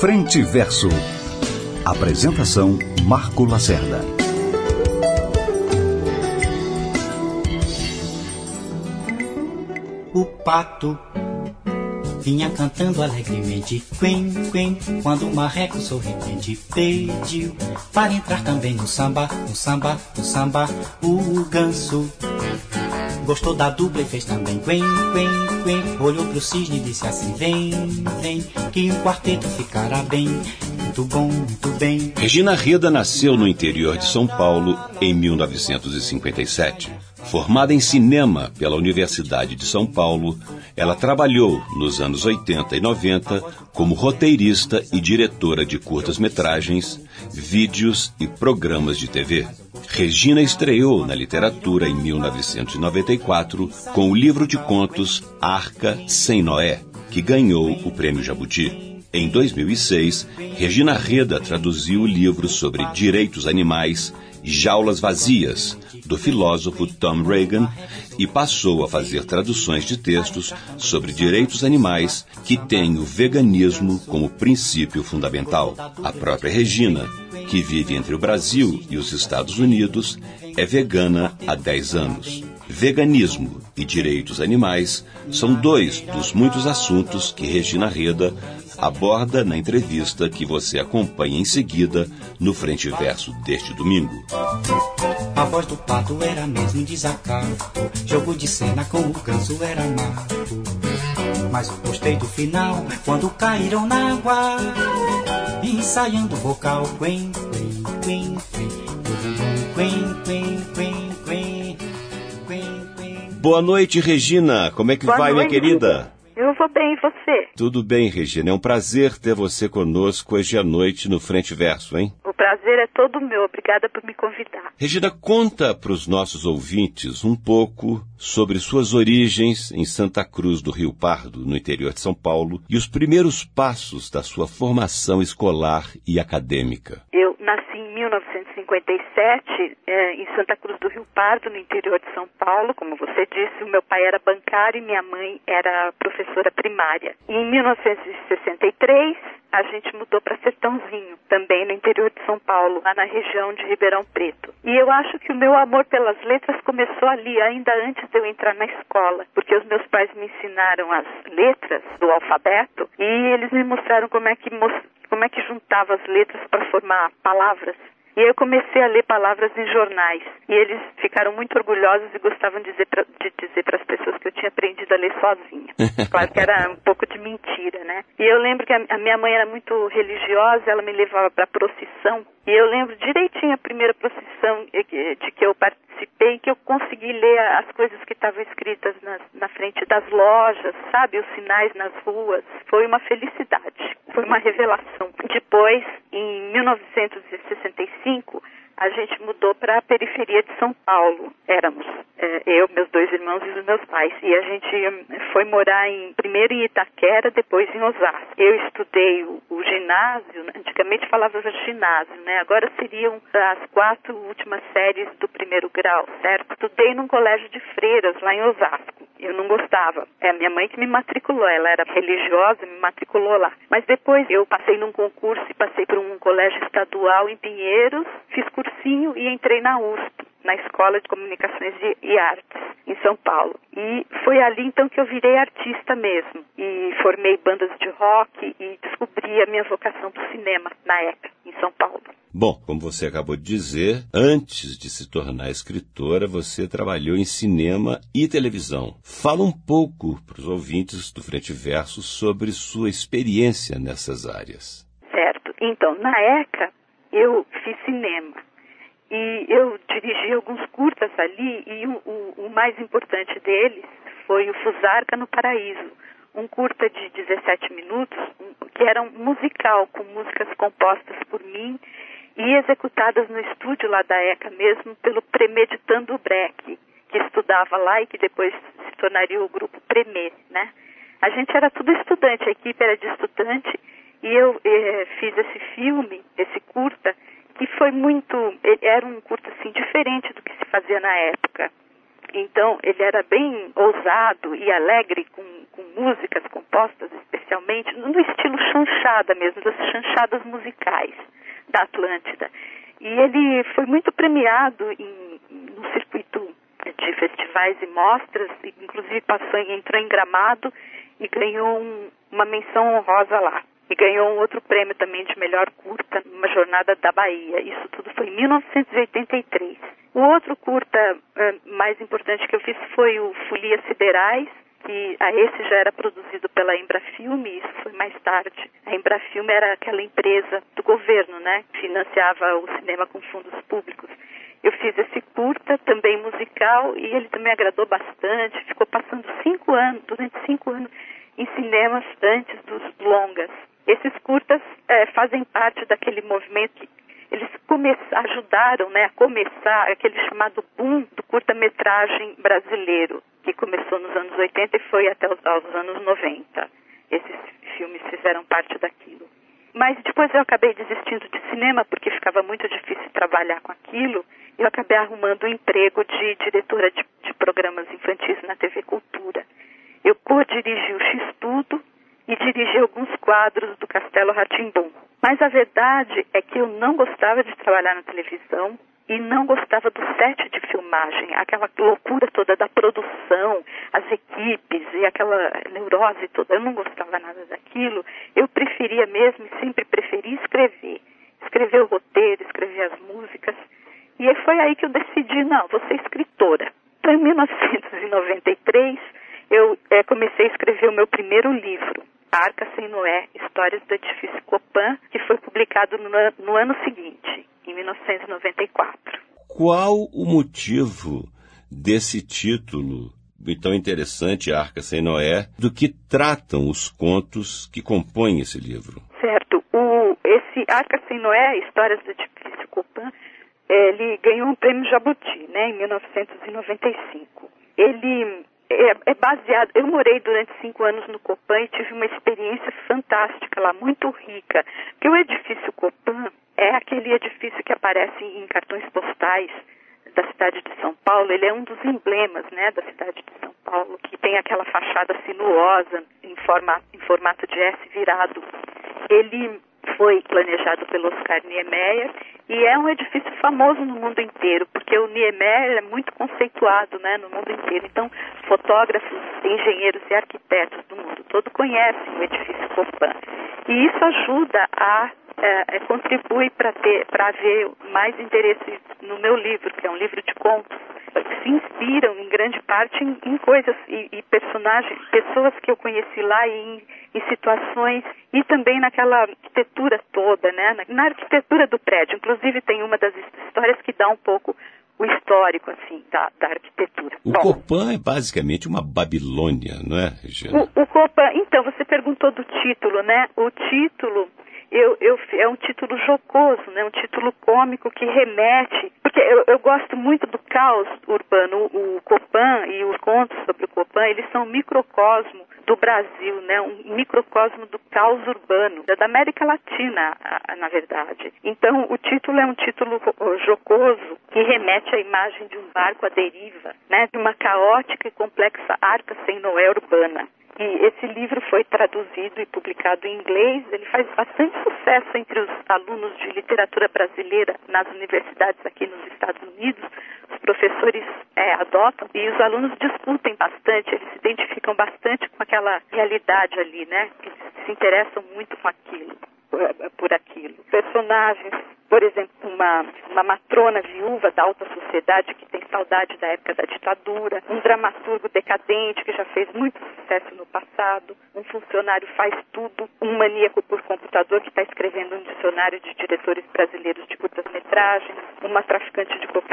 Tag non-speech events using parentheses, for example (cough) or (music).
Frente Verso. Apresentação Marco Lacerda. O pato vinha cantando alegremente, quen, quen, quando o marreco sorridente pediu para entrar também no samba, no samba, no samba, o ganso Gostou da dupla e fez também quen, quen, quen. Olhou pro cisne e disse assim: Vem, vem, que um quarteto ficará bem. Muito bom, muito bem. Regina Reda nasceu no interior de São Paulo em 1957. Formada em cinema pela Universidade de São Paulo, ela trabalhou nos anos 80 e 90 como roteirista e diretora de curtas-metragens, vídeos e programas de TV. Regina estreou na literatura em 1994 com o livro de contos Arca Sem Noé, que ganhou o Prêmio Jabuti. Em 2006, Regina Reda traduziu o livro sobre direitos animais Jaulas Vazias, do filósofo Tom Reagan, e passou a fazer traduções de textos sobre direitos animais que têm o veganismo como princípio fundamental. A própria Regina, que vive entre o Brasil e os Estados Unidos, é vegana há 10 anos. Veganismo e direitos animais são dois dos muitos assuntos que Regina Reda aborda na entrevista que você acompanha em seguida no Frente Verso deste domingo. A voz do pato era mesmo desacato, jogo de cena com o ganso era mato. Mas gostei do final, quando caíram na água, ensaiando o vocal, quen, quen, quen, quen, Boa noite, Regina. Como é que Boa vai, minha noite. querida? Eu vou bem, e você? Tudo bem, Regina. É um prazer ter você conosco hoje à noite no Frente Verso, hein? O prazer é todo meu. Obrigada por me convidar. Regina, conta para os nossos ouvintes um pouco sobre suas origens em Santa Cruz do Rio Pardo, no interior de São Paulo, e os primeiros passos da sua formação escolar e acadêmica. Eu nasci em 1957 eh, em Santa Cruz do Rio Pardo, no interior de São Paulo. Como você disse, o meu pai era bancário e minha mãe era professora primária. E em 1963 a gente mudou para Sertãozinho, também no interior de São Paulo, lá na região de Ribeirão Preto. E eu acho que o meu amor pelas letras começou ali, ainda antes de eu entrar na escola, porque os meus pais me ensinaram as letras do alfabeto e eles me mostraram como é que como é que juntava as letras para formar palavras. E eu comecei a ler palavras em jornais. E eles ficaram muito orgulhosos e gostavam de dizer pra- de dizer para as pessoas que eu tinha aprendido a ler sozinha. (laughs) Claro que era um pouco de mentira, né? E eu lembro que a, minha mãe era muito religiosa, ela me levava para procissão. E eu lembro direitinho a primeira procissão eh, de que eu participei, que eu consegui ler as coisas que estavam escritas nas- na frente das lojas, sabe? Os sinais nas ruas. Foi uma felicidade, foi uma revelação. Depois, em 1965, a gente mudou para a periferia de São Paulo. Éramos eh, eu, meus dois irmãos e os meus pais. E a gente hum, foi morar em, primeiro em Itaquera, depois em Osasco. Eu estudei o, o ginásio, né? antigamente falava ginásio, né? Agora seriam as quatro últimas séries do primeiro grau, certo? Estudei num colégio de freiras lá em Osasco. Eu não gostava. É a minha mãe que me matriculou. Ela era religiosa, me matriculou lá. Mas depois eu passei num concurso e passei por um colégio estadual em Pinheiros, fiz cursinho e entrei na USP, na Escola de Comunicações e Artes, em São Paulo. E foi ali então que eu virei artista mesmo. E formei bandas de rock e descobri a minha vocação para o cinema na ECA, em São Paulo. Bom, como você acabou de dizer, antes de se tornar escritora, você trabalhou em cinema e televisão. Fala um pouco para os ouvintes do Frente Verso sobre sua experiência nessas áreas. Certo. Então, na ECA, eu fiz cinema. E eu dirigi alguns curtas ali, e o, o- o mais importante deles foi o Fusarca no Paraíso, um curta de 17 minutos, que era um musical, com músicas compostas por mim e executadas no estúdio lá da ECA mesmo, pelo Premeditando Breck, que estudava lá e que depois se tornaria o grupo Premê, né? A gente era tudo estudante, a equipe era de estudante, e eu eh, fiz esse filme, esse curta, que foi muito, ele era um curta assim diferente do que se fazia na época. Então, ele era bem ousado e alegre, com, com músicas compostas especialmente, no estilo chanchada mesmo, das chanchadas musicais da Atlântida. E ele foi muito premiado em, no circuito de festivais e mostras, inclusive passou, entrou em Gramado e ganhou um, uma menção honrosa lá. E ganhou um outro prêmio também de melhor curta numa jornada da Bahia. Isso tudo foi em 1983. O outro curta uh, mais importante que eu fiz foi o Folias Siderais, que a esse já era produzido pela Embrafilme, isso foi mais tarde. A Embrafilme era aquela empresa do governo, né, que financiava o cinema com fundos públicos. Eu fiz esse curta, também musical, e ele também agradou bastante. Ficou passando cinco anos, durante cinco anos, em cinemas antes dos longas. Esses curtas é, fazem parte daquele movimento que eles ajudaram né, a começar aquele chamado boom do curta-metragem brasileiro, que começou nos anos 80 e foi até os, anos 90. Esses filmes fizeram parte daquilo. Mas depois eu acabei desistindo de cinema porque ficava muito difícil trabalhar com aquilo. E eu acabei arrumando um emprego de diretora de, de programas infantis na TV Cultura. Eu co-dirigi o X-Tudo e dirigi alguns quadros do Castelo Ratimbum. Mas a verdade é que eu não gostava de trabalhar na televisão e não gostava do set de filmagem, aquela loucura toda da produção, as equipes e aquela neurose toda. Eu não gostava nada daquilo. Eu preferia mesmo e sempre preferi escrever. Escrever o roteiro, escrever as músicas. E foi aí que eu decidi, não, vou ser escritora. Então, em 1993, eu é, comecei a escrever o meu primeiro livro, Arca Sem Noé, Histórias do Edifício Copan, que foi publicado no, no ano seguinte, em 1994. Qual o motivo desse título tão interessante, Arca Sem Noé, do que tratam os contos que compõem esse livro? Certo. O, esse Arca Sem Noé, Histórias do Edifício Copan, ele ganhou um prêmio Jabuti, né, em 1995. Ele é, é, baseado. Eu morei durante cinco anos no Copan e tive uma experiência fantástica lá, muito rica. Porque o edifício Copan é aquele edifício que aparece em cartões postais da cidade de São Paulo. Ele é um dos emblemas, né, da cidade de São Paulo, que tem aquela fachada sinuosa em, forma, em formato de S virado. Ele foi planejado pelo Oscar Niemeyer e é um edifício famoso no mundo inteiro, porque o Niemeyer é muito conceituado né, no mundo inteiro. Então, fotógrafos, engenheiros e arquitetos do mundo todo conhecem o edifício Copan. E isso ajuda a é, é contribui para ter para haver mais interesse no meu livro, que é um livro de contos, se inspiram em grande parte em, em coisas e, e, personagens, pessoas que eu conheci lá e em, em, situações e também naquela arquitetura toda, né? Na, na arquitetura do prédio, inclusive tem uma das histórias que dá um pouco o histórico assim da, da arquitetura. O Bom, Copan é basicamente uma Babilônia, não é, Regina? O, o Copan, então você perguntou do título, né? O título eu, eu, é um título jocoso, né? um título cômico que remete, porque eu, eu gosto muito do caos urbano, o, o Copan e os contos sobre o Copan, eles são um microcosmo do Brasil, né? um microcosmo do caos urbano, da América Latina, na verdade. Então, o título é um título jocoso que remete à imagem de um barco à deriva, né? de uma caótica e complexa arca sem Noé urbana. E esse livro foi traduzido e publicado em inglês. Ele faz bastante sucesso entre os alunos de literatura brasileira nas universidades aqui nos Estados Unidos. Os professores é, adotam e os alunos discutem bastante, eles se identificam bastante com aquela realidade ali, né? Eles se interessam muito com aquilo, por aquilo. Personagens por exemplo, uma, uma matrona viúva da alta sociedade que tem saudade da época da ditadura, um dramaturgo decadente que já fez muito sucesso no passado, um funcionário faz tudo, um maníaco por computador que está escrevendo um dicionário de diretores brasileiros de curtas-metragens, uma traficante de cocaína